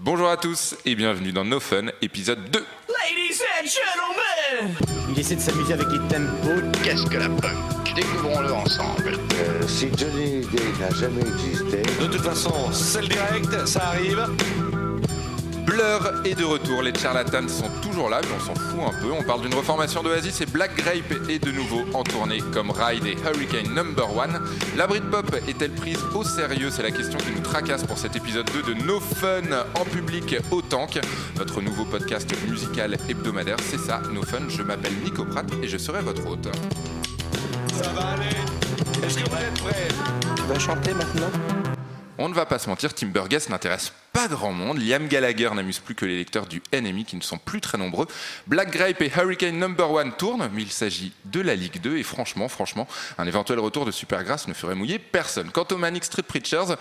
Bonjour à tous et bienvenue dans No Fun, épisode 2. Ladies and gentlemen Il essaie de s'amuser avec les tempos. Qu'est-ce que la punk? Découvrons-le ensemble. Euh, si Johnny Day n'a jamais existé, De toute façon, c'est le direct, ça arrive. Blur est de retour, les charlatans sont toujours là, mais on s'en fout un peu. On parle d'une reformation d'Oasis et Black Grape est de nouveau en tournée comme Ride et Hurricane Number One. La Britpop est-elle prise au sérieux? C'est la question qui nous tracasse pour cet épisode 2 de No Fun en public au Tank, notre nouveau podcast musical hebdomadaire. C'est ça, No Fun. Je m'appelle Nico Pratt et je serai votre hôte. Ça va aller. Est-ce que vous êtes prêts? Tu vas chanter maintenant On ne va pas se mentir, Tim Burgess n'intéresse pas grand monde. Liam Gallagher n'amuse plus que les lecteurs du NMI qui ne sont plus très nombreux. Black Grape et Hurricane Number One tournent, mais il s'agit de la Ligue 2 et franchement, franchement, un éventuel retour de Supergrass ne ferait mouiller personne. Quant aux Manic Street Preachers,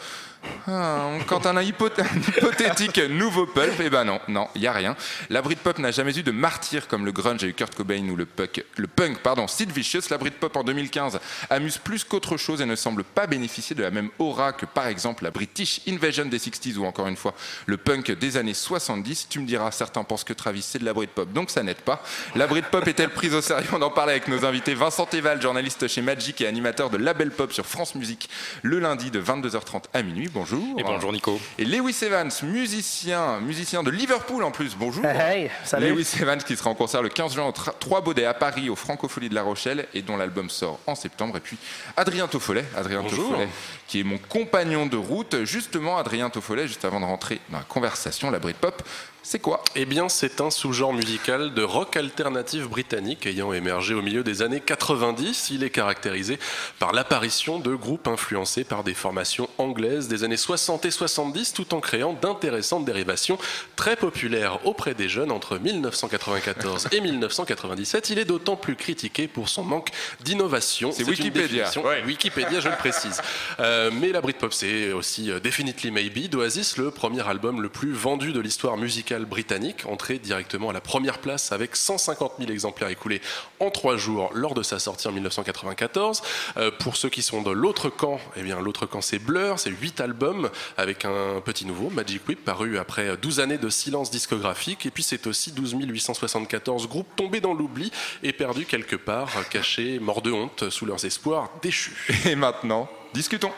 ah, quant à un, hypoth- un hypothétique nouveau pulp, eh ben non, non, il y a rien. La Britpop n'a jamais eu de martyr comme le grunge a eu Kurt Cobain ou le punk, le punk pardon, Sid Vicious. La Britpop en 2015 amuse plus qu'autre chose et ne semble pas bénéficier de la même aura que par exemple la British Invasion des 60s ou encore une fois le punk des années 70. Tu me diras, certains pensent que Travis c'est de la Britpop, donc ça n'aide pas. La Britpop est-elle prise au sérieux? On en parlait avec nos invités. Vincent Eval, journaliste chez Magic et animateur de Label Pop sur France Musique, le lundi de 22h30 à minuit. Bonjour. Et bonjour Nico. Et Lewis Evans, musicien, musicien de Liverpool en plus. Bonjour. Hey, hey, salut. Lewis Evans qui sera en concert le 15 juin au Tra- Trois Baudets à Paris, au Francophonie de La Rochelle, et dont l'album sort en septembre. Et puis Adrien Toffolet, Adrien. Toffolet, qui est mon compagnon de route. Justement, Adrien Toffolet, juste avant de rentrer dans la conversation, la Britpop, c'est quoi? Eh bien, c'est un sous-genre musical de rock alternatif britannique ayant émergé au milieu des années 90. Il est caractérisé par l'apparition de groupes influencés par des formations anglaises des années 60 et 70, tout en créant d'intéressantes dérivations très populaires auprès des jeunes entre 1994 et 1997. Il est d'autant plus critiqué pour son manque d'innovation. C'est Wikipédia. Ouais, Wikipédia, je le précise. Euh, mais la Britpop, c'est aussi euh, Definitely Maybe d'Oasis, le premier album le plus vendu de l'histoire musicale britannique, entré directement à la première place avec 150 000 exemplaires écoulés en trois jours lors de sa sortie en 1994. Euh, pour ceux qui sont de l'autre camp, eh bien l'autre camp c'est Blur, c'est huit albums avec un petit nouveau, Magic Whip, paru après 12 années de silence discographique. Et puis c'est aussi 12 874 groupes tombés dans l'oubli et perdus quelque part, cachés, morts de honte sous leurs espoirs déchus. Et maintenant, discutons.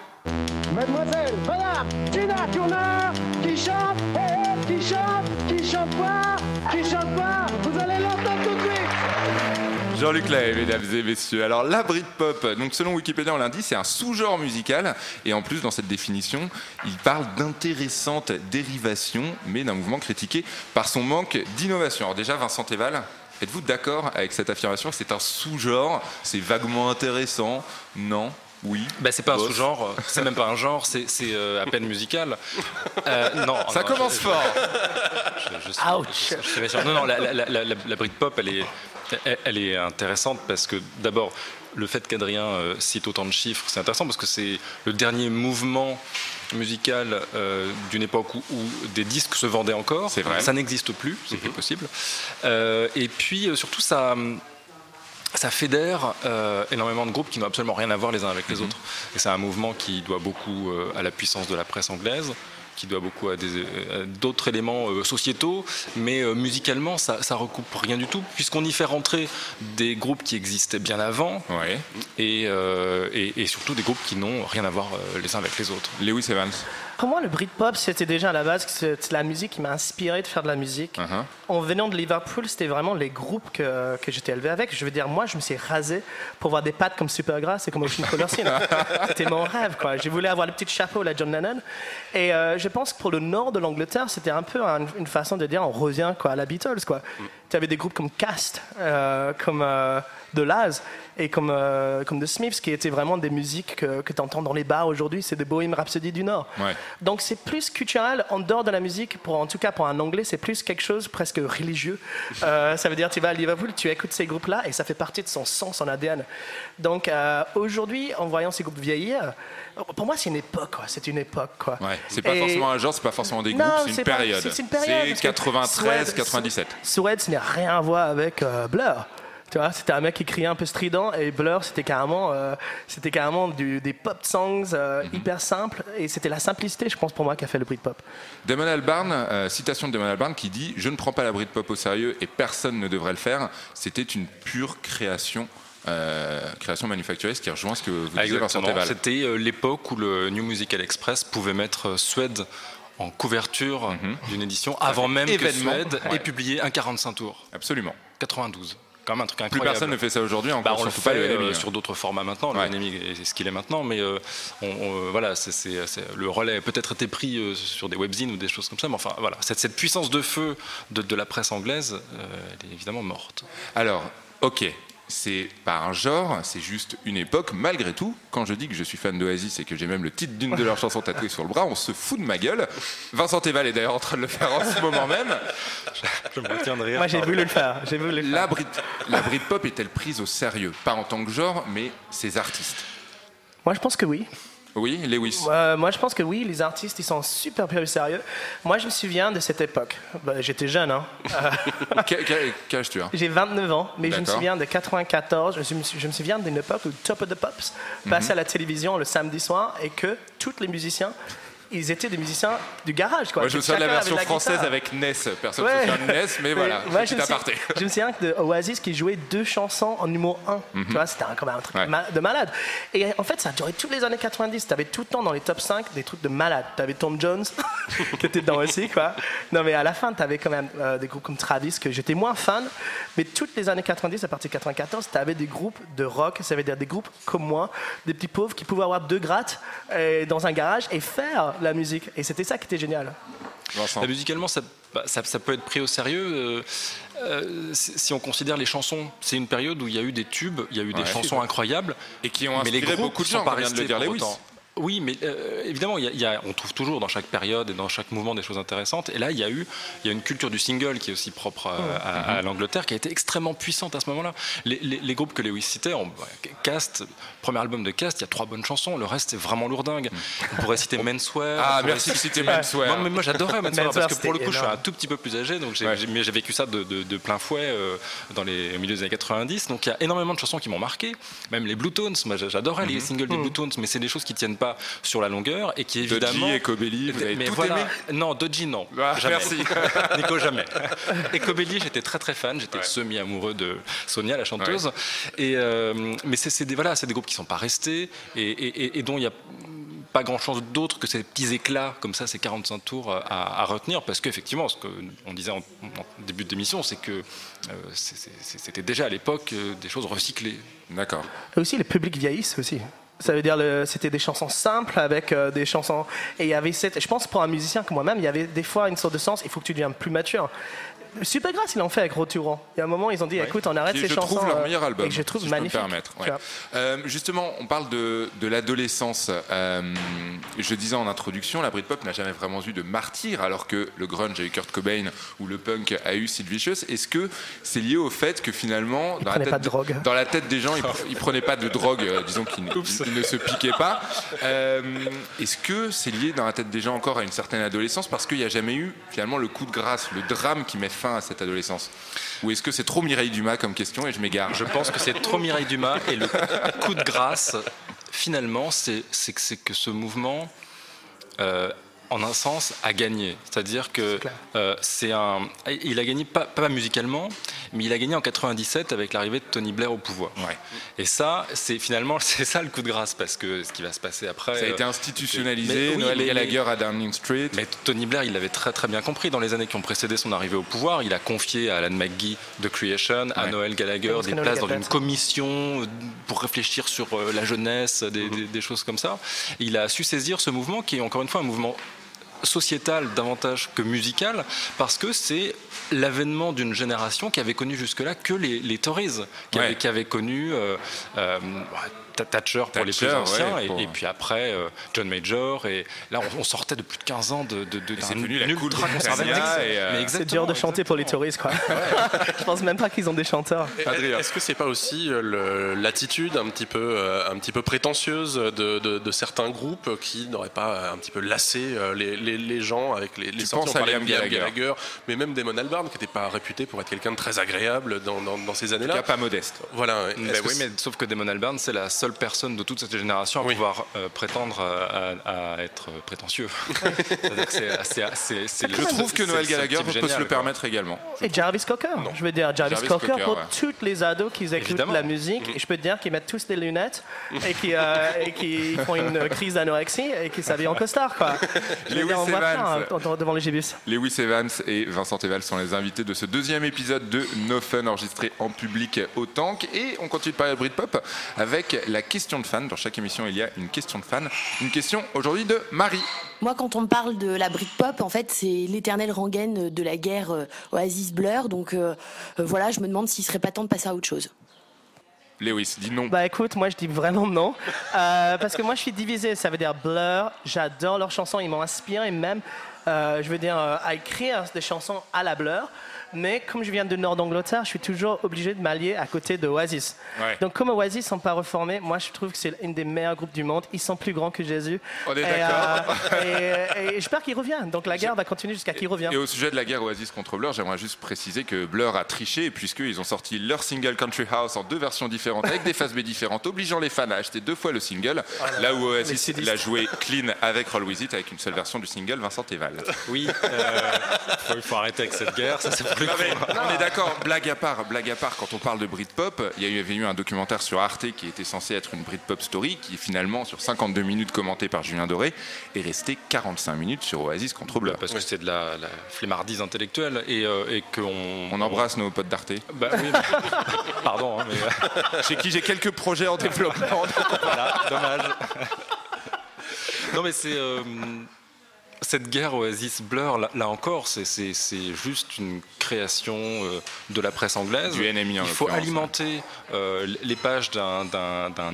Mademoiselle, madame, Tina Turner, qui chante, eh, qui chante, Jean-Luc Lahaye, mesdames et messieurs. Alors, la Britpop, donc selon Wikipédia, l'a dit, c'est un sous-genre musical. Et en plus, dans cette définition, il parle d'intéressantes dérivations, mais d'un mouvement critiqué par son manque d'innovation. Alors, déjà, Vincent Eval, êtes-vous d'accord avec cette affirmation que c'est un sous-genre? C'est vaguement intéressant? Non? Oui Bah, c'est pas un sous-genre, euh, c'est même pas un genre, c'est euh, à peine musical. Euh, non, Ça non, commence je- fort je- je suis- Ouch. suis. Non, non, la, la, la, la- la Britpop, elle est, elle, elle est intéressante parce que d'abord, le fait qu'Adrien euh, cite autant de chiffres, c'est intéressant parce que c'est le dernier mouvement musical euh, d'une époque où, où des disques se vendaient encore. C'est vrai. Ça n'existe plus, c'est plus possible. Euh, et puis euh, surtout, ça ça fédère euh, énormément de groupes qui n'ont absolument rien à voir les uns avec les autres. Et c'est un mouvement qui doit beaucoup euh, à la puissance de la presse anglaise, qui doit beaucoup à d'autres éléments euh, sociétaux, mais euh, musicalement, ça, ça recoupe rien du tout, puisqu'on y fait rentrer des groupes qui existaient bien avant, Ouais. et, euh, et, et surtout des groupes qui n'ont rien à voir les uns avec les autres. Lewis Evans. Pour moi, le Britpop, c'était déjà à la base c'est la musique qui m'a inspiré de faire de la musique. Uh-huh. En venant de Liverpool, c'était vraiment les groupes que, que j'étais élevé avec. Je veux dire, moi, je me suis rasé pour voir des pattes comme Supergrass et comme Ocean Color. C'était mon rêve, quoi. Je voulais avoir le petit chapeau, la John Lennon. Et euh, je pense que pour le nord de l'Angleterre, c'était un peu un- une façon de dire on revient quoi, à la Beatles, quoi. Tu avais des groupes comme Cast, euh, comme euh, The Laz et comme, euh, comme The Smiths, qui étaient vraiment des musiques que, que tu entends dans les bars aujourd'hui. C'est des Bohemian Rhapsody du Nord. Ouais. Donc c'est plus culturel en dehors de la musique. Pour, en tout cas, pour un anglais, c'est plus quelque chose presque religieux. Euh, ça veut dire tu vas à Liverpool, tu écoutes ces groupes-là et ça fait partie de son sang, son ADN. Donc euh, aujourd'hui, en voyant ces groupes vieillir, pour moi, c'est une époque. C'est une époque. Quoi. Ouais. C'est pas Et- forcément un genre, c'est pas forcément des groupes, c'est une une période, C'est que 93, Suède- 97. Suède, rien à voir avec euh, Blur. Tu vois, c'était un mec qui criait un peu strident et Blur, c'était carrément, euh, c'était carrément du- des pop songs euh, Mhm. hyper simples et c'était la simplicité, je pense, pour moi, qui a fait le Britpop. Damon Albarn, euh, citation de Damon Albarn qui dit Je ne prends pas la Britpop au sérieux et personne ne devrait le faire. C'était une pure création, euh, création manufacturée, ce qui rejoint ce que vous disiez, Vincent. C'était euh, l'époque où le New Musical Express pouvait mettre euh, Suède en couverture d'une édition avant même Mhm. événement. que Suède Ouais. ait publié un 45 tours. Absolument. 92. Quand même un truc Plus incroyable. personne ne fait ça aujourd'hui, encore Bah, on le fait pas le euh, NMI, hein. sur d'autres formats maintenant. Ouais. Le NMI est ce qu'il est maintenant, mais euh, on- on- voilà, le relais a peut-être été pris euh, sur des webzines ou des choses comme ça, mais enfin voilà, cette, cette puissance de feu de, de la presse anglaise, euh, elle est évidemment morte. Alors, ok, c'est pas un genre, c'est juste une époque. Malgré tout, quand je dis que je suis fan d'Oasis et que j'ai même le titre d'une de leurs chansons tatouées sur le bras, on se fout de ma gueule. Vincent Teval est d'ailleurs en train de le faire en ce moment même. Je me retiens de rire. Moi, j'ai voulu le faire. J'ai voulu le faire. La, Brit la Britpop est-elle prise au sérieux? Pas en tant que genre, mais ses artistes. Moi, je pense que oui. Oui, Lewis. Euh, moi, je pense que oui, les artistes, ils sont super au sérieux. Moi, je me souviens de cette époque. Bah, J'étais jeune, hein. Quel quel- quel âge tu as? J'ai 29 ans, mais je me souviens de 94. Je me, je me souviens d'une époque où Top of the Pops passait à la télévision le samedi soir et que tous les musiciens, ils étaient des musiciens du garage. Quoi. Moi, je me souviens de la version française guitare. avec Ness. Personne Ouais. ne se souvient de Ness, mais voilà, moi, je, me souviens, je me souviens de Oasis qui jouait deux chansons en numéro 1. Tu vois, c'était un, comme un truc Ouais. de malade. Et en fait, ça a duré toutes les années 90. Tu avais tout le temps dans les top 5 des trucs de malade. Tu avais Tom Jones qui était dedans aussi. Quoi. Non, mais à la fin, tu avais quand même euh, des groupes comme Travis que j'étais moins fan. Mais toutes les années 90, à partir de 94, tu avais des groupes de rock. Ça veut dire des groupes comme moi, des petits pauvres qui pouvaient avoir deux grattes euh, dans un garage et faire la musique. Et c'était ça qui était génial. Vincent. Musicalement, ça, bah, ça, ça peut être pris au sérieux. euh, euh, si on considère les chansons, c'est une période où il y a eu des tubes, il y a eu des Ouais. chansons incroyables. Et qui ont mais les inspiré groupes beaucoup de sont gens, pas de le dire pour Lewis. autant. Oui, mais euh, évidemment, il y a- il y a- on trouve toujours dans chaque période et dans chaque mouvement des choses intéressantes. Et là, il y a eu il y a une culture du single qui est aussi propre à, à- à l'Angleterre, qui a été extrêmement puissante à ce moment-là. Les, les- les groupes que Lewis citait, on- Cast, premier album de Cast, il y a trois bonnes chansons. Le reste, c'est vraiment lourdingue. On pourrait citer Menswear. Ah, merci de citer- Menswear. Non, mais moi, j'adorais Menswear parce que pour le coup, je suis un tout petit peu plus âgé, donc j'ai, Ouais. vécu ça de, de- de plein fouet euh, dans les au milieu des années 90. Donc il y a énormément de chansons qui m'ont marqué, même les Blue Tones. Moi, j'adorais les singles des Blue Tones, mais c'est des choses qui tiennent pas sur la longueur et qui évidemment. Dodgy, Ecobelly, vous avez mais tout voilà, aimé Non, Dodgy, non. Ah, jamais. merci. Nico, jamais. Ecobelly, j'étais très très fan. J'étais semi-amoureux de Sonia, la chanteuse. Et, euh, mais c'est, des, voilà, c'est des groupes qui sont pas restés et, et- et- et dont il y a pas grand chose d'autre que ces petits éclats comme ça, ces 45 tours euh, à, à retenir, parce qu'effectivement, ce qu'on disait en, en début d'émission, c'est que euh, c'était déjà à l'époque euh, des choses recyclées. D'accord. Et aussi, le public vieillisse aussi. Ça veut dire le- c'était des chansons simples avec euh, des chansons. Et il y avait cette. Je pense pour un musicien comme moi-même, il y avait des fois une sorte de sens. Il faut que tu deviennes plus mature. Supergrass, ils l'ont fait avec Roturan. Il y a un moment, ils ont dit écoute, on arrête ces je chansons. trouve leur euh, meilleur album. Et que je trouve si magnifique. Je peux me permettre. ouais. Tu vois. Euh, justement, on parle de, de l'adolescence. Euh, je disais en introduction, la Britpop n'a jamais vraiment eu de martyr, alors que le grunge a eu Kurt Cobain ou le punk a eu Sid Vicious. Est-ce que c'est lié au fait que finalement, dans la, tête, pas de drogue. dans la tête des gens, ils, pr- ils prenaient pas de drogue, euh, disons qu'ils ne- ne se piquaient pas. Euh, Est-ce que c'est lié dans la tête des gens encore à une certaine adolescence? Parce qu'il n'y a jamais eu finalement le coup de grâce, le drame qui met à cette adolescence Ou est-ce que c'est trop Mireille Dumas comme question et je m'égare Je pense que c'est trop Mireille Dumas et le coup de grâce, finalement, c'est c'est que, c'est que ce mouvement, euh, en un sens, a gagné. C'est-à-dire que euh, c'est un, il a gagné pas, pas musicalement, mais il a gagné en 97 avec l'arrivée de Tony Blair au pouvoir. Ouais. Et ça, c'est finalement c'est ça le coup de grâce parce que ce qui va se passer après. Ça a été euh, institutionnalisé, mais- oui, Noël mais- Gallagher à Downing Street. mais Tony Blair, il l'avait très très bien compris dans les années qui ont précédé son arrivée au pouvoir. Il a confié à Alan McGee de Creation, à Ouais. Noël Gallagher, des Noël places dans une commission euh, pour réfléchir sur la jeunesse, des, des- des choses comme ça. Il a su saisir ce mouvement qui est encore une fois un mouvement sociétal davantage que musical parce que c'est l'avènement d'une génération qui avait connu jusque-là que les, les Tories, qui, Ouais. avait, qui avait connu euh, euh, Thatcher pour les plus anciens, ouais, et- pour- et, puis après euh, John Major. Et là, on, on sortait de plus de 15 ans de, de, de c'est devenu la cool euh, Mais C'est dur de chanter pour les touristes, quoi. je pense même pas qu'ils ont des chanteurs. Adrien. Est-ce que c'est pas aussi euh, l'attitude un petit peu, un petit peu prétentieuse de, de- de certains groupes qui n'auraient pas un petit peu lassé les, les- les gens avec les, les Tu sorties à parlait Liam Gallagher. mais même Damon Albarn qui n'était pas réputé pour être quelqu'un de très agréable dans, dans- dans ces années-là. pas modeste. Voilà. Est-ce que oui, mais sauf que Damon Albarn, c'est la seule personne de toute cette génération à Oui. pouvoir euh, prétendre à, à- être prétentieux. C'est- Je trouve que Noël Gallagher peut se le quoi. permettre également. Et Jarvis Cocker, je veux dire Jarvis, Jarvis Cocker, Cocker, pour ouais. toutes les ados qui écoutent Évidemment. la musique, et je peux te dire qu'ils mettent tous des lunettes et qui, euh, et qui font une crise d'anorexie et qui s'habillent en costard, quoi. Lewis dire, on voit Evans. plein, hein, devant les gibus. Lewis Evans et Vincent Eval sont les invités de ce deuxième épisode de No Fun enregistré en public au Tank. Et on continue de parler de Britpop avec la question de fan. Dans chaque émission, il y a une question de fan. Une question aujourd'hui de Marie. Moi, quand on me parle de la Britpop, en fait, c'est l'éternelle rengaine de la guerre euh, Oasis Blur. Donc euh, euh, voilà, je me demande s'il serait pas temps de passer à autre chose. Lewis, dis non. Bah écoute, moi je dis vraiment non. Euh, parce que moi je suis divisé, ça veut dire Blur, j'adore leurs chansons, ils m'ont inspiré même, euh, je veux dire, euh, à écrire des chansons à la Blur. Mais comme je viens de Nord d'Angleterre, je suis toujours obligé de m'allier à côté de Oasis. Ouais. Donc comme Oasis sont pas reformés, moi je trouve que c'est une des meilleurs groupes du monde. Ils sont plus grands que Jésus. On est Et, d'accord. euh, et, et j'espère qu'ils reviennent. Donc la guerre va continuer jusqu'à qu'il revienne. Et au sujet de la guerre Oasis contre Blur, j'aimerais juste préciser que Blur a triché puisqu'ils ont sorti leur single Country House en deux versions différentes avec des phases B différentes, obligeant les fans à acheter deux fois le single. là où Oasis l'a joué clean avec Roll With It avec une seule version du single Vincent Eval. Oui, euh, faut- il faut arrêter avec cette guerre. Ça, Non, mais cons. on est d'accord, blague à part, blague à part, quand on parle de Britpop, il y a eu- avait eu un documentaire sur Arte qui était censé être une Britpop story qui finalement, sur 52 minutes commenté par Julien Doré, est resté 45 minutes sur Oasis contre Blur. Parce que c'est de la, la flemmardise intellectuelle et, euh, et qu'on. On embrasse nos potes d'Arte, Bah oui, mais- Pardon, hein, mais chez qui j'ai quelques projets en développement. voilà, dommage. non, mais c'est. euh, cette guerre Oasis Blur, là, là encore, c'est- juste une création euh, de la presse anglaise. Du NMI, en Il faut alimenter euh, les pages d'un-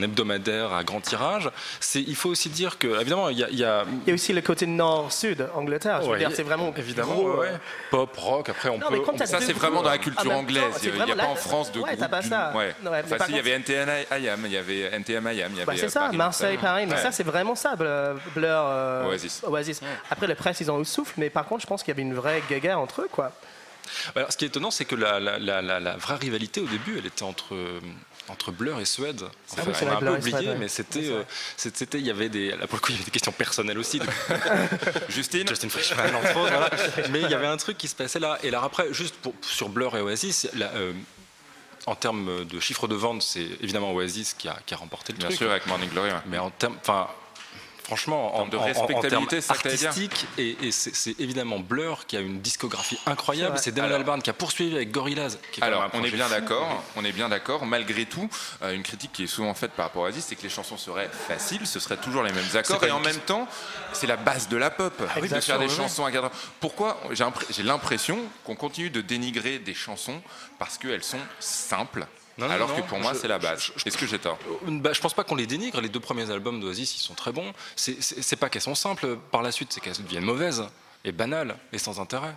hebdomadaire à grand tirage. Il faut aussi dire que, évidemment, il y a- il y a Il y a aussi le côté nord-sud, Angleterre. Je veux Ouais, dire, c'est vraiment évidemment gros, ouais, ouais. pop, rock. Après, on Non, peut. on- Ça, c'est vraiment dans la culture même temps, anglaise. Il n'y a, pas en France de ouais, groupe. t'as pas du- ça. Ouais. Enfin, il y avait NTM Ayam, il y avait NTM Ayam, il y avait. Bah, c'est euh, ça, Paris, Marseille, Paris. Mais ça, c'est vraiment ça, Blur. Euh, Oasis. Après, les presses, ils ont eu le souffle, mais par contre, je pense qu'il y avait une vraie guéguerre entre eux, quoi. Alors, ce qui est étonnant, c'est que la, la- la- la- la vraie rivalité au début, elle était entre, euh, entre Blur et Suède. En Ah fait, oui, c'est on vrai, a un Blur peu Suède, oublié, ouais. mais c'était, euh, c'était, il y avait des, là pour le coup, il y avait des questions personnelles aussi. de Justine Justin Frischmann, entre autres. voilà. Mais il y avait un truc qui se passait là. Et alors après, juste pour- sur Blur et Oasis, là, euh, en termes de chiffre de vente, c'est évidemment Oasis qui a, qui a remporté le Bien truc. sûr, avec Morning Glory. ouais. Mais en termes, enfin, franchement, en, termes de en- en- en respectabilité, ça artistiques, et, et c'est évidemment Blur qui a une discographie incroyable. C'est. Damon Alors- Albarn qui a poursuivi avec Gorillaz. Qui est Alors, un on est bien d'accord, on est bien d'accord. Malgré tout, euh, une critique qui est souvent faite par rapport à Oasis, c'est que les chansons seraient faciles, ce seraient toujours les mêmes accords, et en même temps, c'est la base de la pop, de Exactement, faire des chansons à cadre. Pourquoi j'ai l'impression qu'on continue de dénigrer des chansons parce qu'elles sont simples, Non, alors non, que pour moi, c'est la base. Est-ce que j'ai tort Bah, je pense pas qu'on les dénigre. Les deux premiers albums d'Oasis, ils sont très bons. C'est pas qu'elles sont simples par la suite, c'est qu'elles deviennent mauvaises et banales et sans intérêt.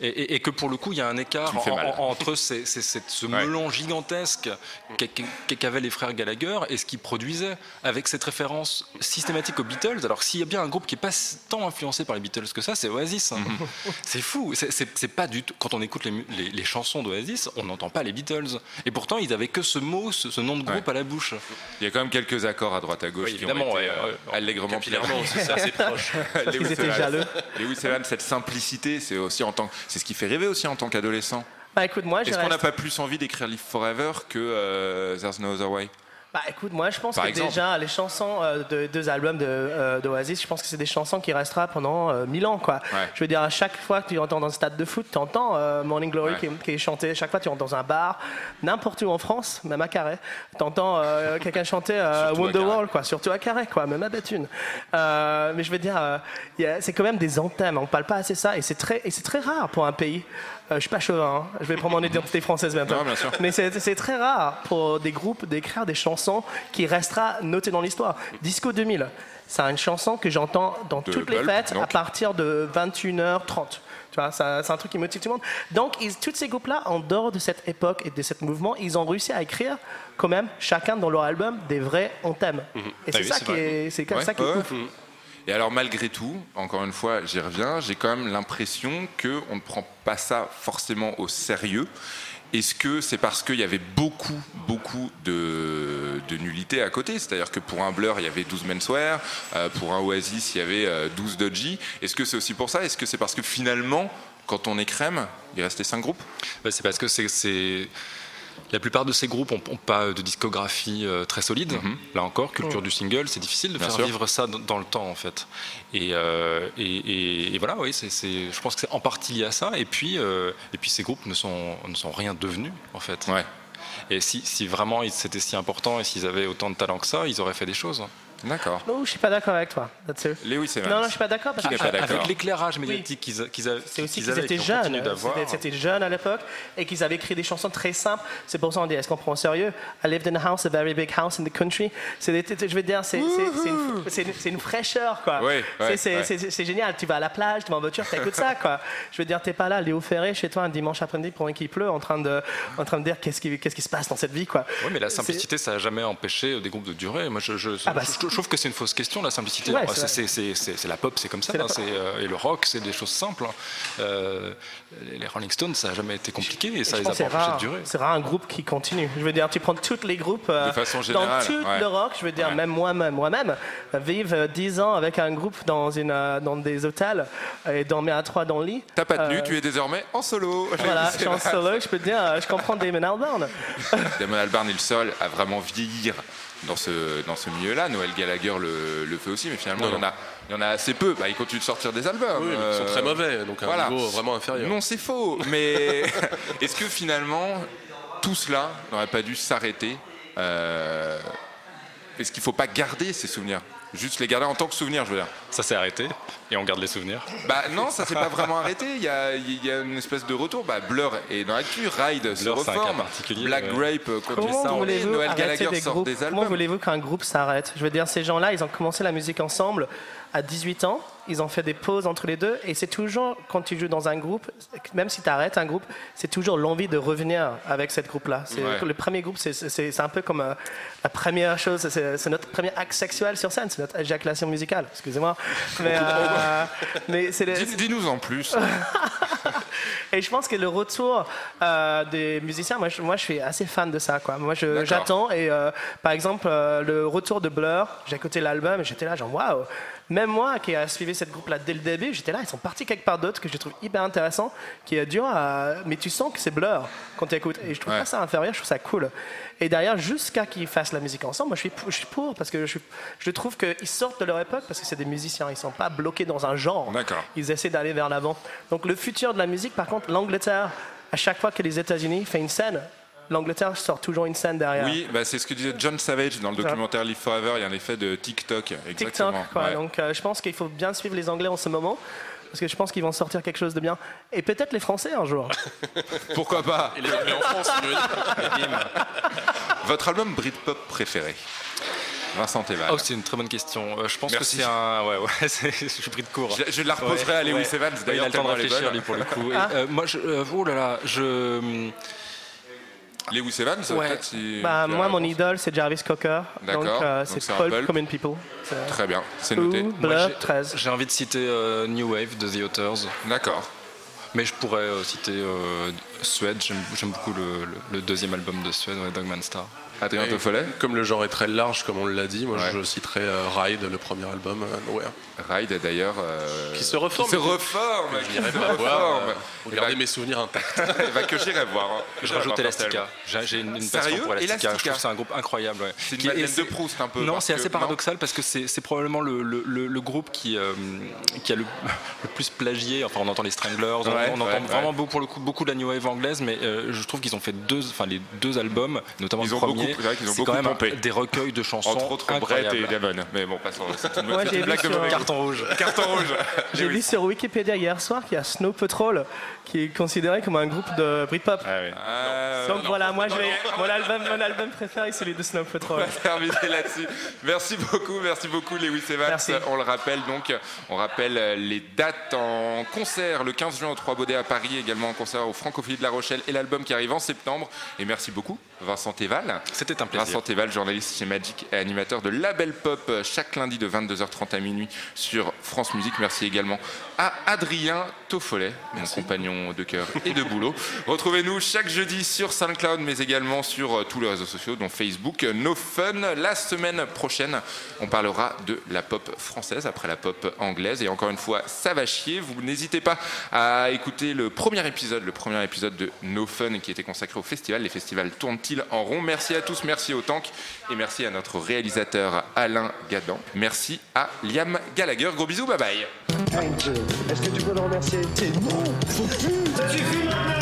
Et, et- et que pour le coup, il y a un écart en- en- entre ces- ces- cette- ce Ouais. melon gigantesque qu'a- qu'a- qu'avaient les frères Gallagher et ce qu'ils produisaient avec cette référence systématique aux Beatles. Alors s'il y a bien un groupe qui est pas tant influencé par les Beatles que ça, c'est Oasis. hein. Mhm. C'est fou. C'est- C'est c'est pas du tout. Quand on écoute les, mu- les- les chansons d'Oasis, on n'entend pas les Beatles. Et pourtant, ils avaient que ce mot, ce, ce nom de groupe à la bouche. Il y a quand même quelques accords à droite à gauche Oui, qui évidemment, ont été ouais, euh, allègrement Capillairement aussi, c'est assez proche. Lewis Ils étaient jaloux. Lewis Evans, cette simplicité, c'est aussi en tant, c'est ce qui fait rêver aussi en tant qu'adolescent. Bah écoute, moi, je Est-ce qu'on n'a pas plus envie d'écrire Live Forever que euh, There's No Other Way? Bah écoute, moi je pense Par que exemple. déjà les chansons euh, de deux albums de, euh, d'Oasis, je pense que c'est des chansons qui resteront pendant euh, mille ans quoi. Ouais. Je veux dire, à chaque fois que tu entends dans un stade de foot, tu entends euh, Morning Glory Ouais. qui, est- qui est chanté, chaque fois tu entends dans un bar, n'importe où en France, même à Carré, tu entends quelqu'un chanter Wonderwall quoi, surtout à Carré quoi, même à Béthune. Mais je veux dire, c'est quand même des anthèmes, on parle pas assez ça et c'est très, et c'est très rare pour un pays. Euh, je suis pas chauvin, hein. je vais prendre mon identité française bientôt. Non, bien sûr. Mais c'est très rare pour des groupes d'écrire des chansons chanson qui restera notée dans l'histoire. Disco 2000, c'est une chanson que j'entends dans De toutes les fêtes donc. à partir de 21h30. Tu vois, ça- c'est un truc qui motive tout le monde. Donc, ils, tous ces groupes-là, en dehors de cette époque et de ce mouvement, ils ont réussi à écrire quand même, chacun dans leur album, des vrais anthems. Et Ah c'est oui, ça, qui est, Ouais, ça qui est. Et alors malgré tout, encore une fois, j'y reviens, j'ai quand même l'impression qu'on ne prend pas ça forcément au sérieux. Est-ce que c'est parce qu'il y avait beaucoup, beaucoup de, de nullité à côté? C'est-à-dire que pour un Blur, il y avait 12 Menswear, euh, pour un Oasis, il y avait euh, 12 Dodgy. Est-ce que c'est aussi pour ça? Est-ce que c'est parce que finalement, quand on est crème, il restait 5 groupes? Bah, c'est parce que c'est- c'est. La plupart de ces groupes n'ont pas de discographie euh, très solide. Là encore, culture du single, c'est difficile de Bien faire sûr. vivre ça dans, dans le temps en fait. Et, euh, et, et- et voilà, oui, c'est, je pense que c'est en partie lié à ça. Et puis, euh, et puis ces groupes ne sont, ne sont rien devenus en fait. Ouais. Et si, si vraiment c'était si important et s'ils avaient autant de talent que ça, ils auraient fait des choses. D'accord. Non, je suis pas d'accord avec toi là-dessus. Lewis Evans. Non, non, je suis pas d'accord. parce Qui que- pas d'accord Avec l'éclairage médiatique qu'ils, a- qu'ils avaient, C'est aussi qu'ils avaient, étaient jeunes. d'avoir. C'était- C'était jeune à l'époque et qu'ils avaient écrit des chansons très simples. C'est pour ça qu'on dit est-ce qu'on prend au sérieux? I lived in a house, a very big house in the country. C'est je veux dire, c'est une, fraîcheur, quoi. Ouais, C'est- ouais, c'est ouais. c'est- c'est génial. Tu vas à la plage, tu vas en voiture, t'écoutes ça, quoi. Je veux dire, t'es pas là, Léo Ferré, chez toi, un dimanche après-midi pendant qu'il pleut, en train de, en train de dire qu'est-ce qui, qu'est-ce qui se passe dans cette vie, quoi. Oui, mais la simplicité, ça n'a jamais empêché des groupes de durer. Moi, je, je, Ah bah, je- je trouve que c'est une fausse question, la simplicité. Ouais, c'est la pop, c'est comme ça. Hein, euh, et le rock, c'est des choses simples. hein. Euh, les Rolling Stones, ça n'a jamais été compliqué et ça les a pas empêchés de rare, durer. c'est rare un groupe qui continue. Je veux dire, tu prends tous les groupes euh, De façon dans tout ouais. le rock. Je veux dire, Ouais. même moi-même, moi-même, vivre euh, 10 ans avec un groupe dans une dans des hôtels et dormir à trois dans le lit. T'as pas tenu, Euh, tu es désormais en solo. Voilà, je suis en solo. Je peux te dire, je comprends Damon Albarn. Damon Albarn est le seul à vraiment vieillir dans ce, dans ce milieu-là. Noël Gallagher le, le fait aussi, mais finalement, Non, il, y en a, il y en a assez peu. Bah, il continue de sortir des albums. Oui, mais ils sont Euh, très mauvais, donc à un niveau vraiment inférieur. Non, c'est faux. Mais est-ce que finalement, tout cela n'aurait pas dû s'arrêter euh, Est-ce qu'il ne faut pas garder ces souvenirs Juste les garder en tant que souvenirs, je veux dire. Ça s'est arrêté et on garde les souvenirs. Bah non, ça s'est pas vraiment arrêté. Il y a, il y a une espèce de retour. Bah, Blur est dans l'actu, Ride se Blur, reforme, Black ouais. Grape euh, continue Comment ça en voulez-vous Noël Gallagher des sort groupes des Comment albums. voulez-vous qu'un groupe s'arrête? Je veux dire, ces gens-là, ils ont commencé la musique ensemble à 18 ans. Ils ont fait des pauses entre les deux. Et c'est toujours, quand tu joues dans un groupe, même si tu arrêtes un groupe, c'est toujours l'envie de revenir avec cette groupe-là. Ouais. Le premier groupe, c'est- un peu comme euh, la première chose. C'est notre premier acte sexuel sur scène. C'est notre éjaculation musicale. Excusez-moi. Mais, euh, mais Dis-nous en plus. et je pense que le retour euh, des musiciens, moi je, moi je suis assez fan de ça. Quoi. Moi j'attends et euh, par exemple le retour de Blur, j'ai écouté l'album et j'étais là genre waouh. Même moi qui a suivi cette groupe là dès le début, j'étais là, ils sont partis quelque part d'autre que je trouve hyper intéressant, qui est dur à... Mais tu sens que c'est Blur quand tu écoutes et je trouve Ouais. pas ça inférieur, je trouve ça cool. Et derrière, jusqu'à qu'ils fassent la musique ensemble, moi je suis, pour- je suis pour parce que je, je trouve qu'ils sortent de leur époque parce que c'est des musiciens, ils sont pas bloqués dans un genre. D'accord. Ils essaient d'aller vers l'avant. Donc le futur de la musique, par contre, l'Angleterre, à chaque fois que les États-Unis font une scène, l'Angleterre sort toujours une scène derrière. Oui, bah, c'est ce que disait John Savage dans le documentaire Live Forever. Il y a un effet de TikTok. Exactement. TikTok, quoi. Ouais. Donc euh, je pense qu'il faut bien suivre les Anglais en ce moment. Parce que je pense qu'ils vont sortir quelque chose de bien. Et peut-être les Français un jour. Pourquoi pas Et les Anglais en France, Votre album Britpop préféré? Vincent Teval. Oh, c'est une très bonne question. Euh, je pense Merci. que c'est un. Ouais, ouais, c'est- je suis pris de court. Je, je la reposerai à Lewis Ouais. Evans. Ouais, il D'ailleurs, a le temps de réfléchir, lui, pour le coup. Et, Ah. euh, moi, je, euh, oh là là, je. Lewis Evans, Ouais. peut-être si Bah, moi, mon idole, c'est Jarvis Cocker. D'accord. Donc euh, c'est Paul pulp. Common People. Très bien, c'est noté. J'ai- 13. J'ai envie de citer euh, New Wave de The Authors. D'accord. Mais je pourrais euh, citer euh, Suède. J'aime beaucoup le, le- le deuxième album de Suède, ouais, Dogman Star. Adrien Et Toffolet Comme le genre est très large, comme on l'a dit, moi Ouais. je citerai euh, Ride, le premier album, euh, Nowhere. Ride d'ailleurs. euh, Qui se reforme. Qui se reforme. qui se pas voir, reforme. euh, Il pour garder va- mes souvenirs intacts. va que j'irai voir. hein. Je rajoute voir Elastica. J'ai une, une Sérieux passion pour Elastica. Je trouve que c'est un groupe incroyable. ouais. C'est une Qui- Madeleine de Proust un peu. Non, c'est assez paradoxal parce que c'est probablement le, le- le- le groupe qui, euh, qui a le, le plus plagié. Enfin, on entend les Stranglers, on, entend ouais, vraiment beaucoup, pour le coup beaucoup de la new wave anglaise, mais euh, je trouve qu'ils ont fait deux, enfin les deux albums, notamment Ils le ont premier. beaucoup vrai ont beaucoup quand même pompé. des recueils de chansons Entre autres Brett et Damon. Mais bon, passons. C'est une, Moi, c'est j'ai une vu blague de mauvais Carton rouge. Carton rouge. J'ai Lewis. vu sur Wikipédia hier soir qu'il y a Snow Patrol qui est considéré comme un groupe de Britpop. Ah, Donc voilà, moi je vais, mon album, mon album préféré c'est celui de Snow On Patrol. va terminer là-dessus. Merci beaucoup, merci beaucoup Lewis Evans. Merci. On le rappelle donc, on rappelle euh, les dates en concert le 15 juin au Trois Baudets à Paris, également en concert au Francophilie de La Rochelle et l'album qui arrive en septembre. Et merci beaucoup Vincent Teval. C'était un plaisir. Vincent Teval, journaliste chez Magic et animateur de Label Pop chaque lundi de 22h30 à minuit sur France Musique. Merci également à Adrien Toffolet, mon compagnon de cœur et de boulot. Retrouvez-nous chaque jeudi sur SoundCloud, mais également sur euh, tous les réseaux sociaux, dont Facebook, No Fun. La semaine prochaine, on parlera de la pop française après la pop anglaise. Et encore une fois, ça va chier. Vous n'hésitez pas à écouter le premier épisode, le premier épisode de No Fun qui était consacré au festival. Les festivals tournent-ils en rond? Merci à tous, merci au Tank et merci à notre réalisateur Alain Gadan. Merci à Liam Gallagher. Gros bisous, bye bye. Est-ce que tu peux le remercier? Ça suffit maintenant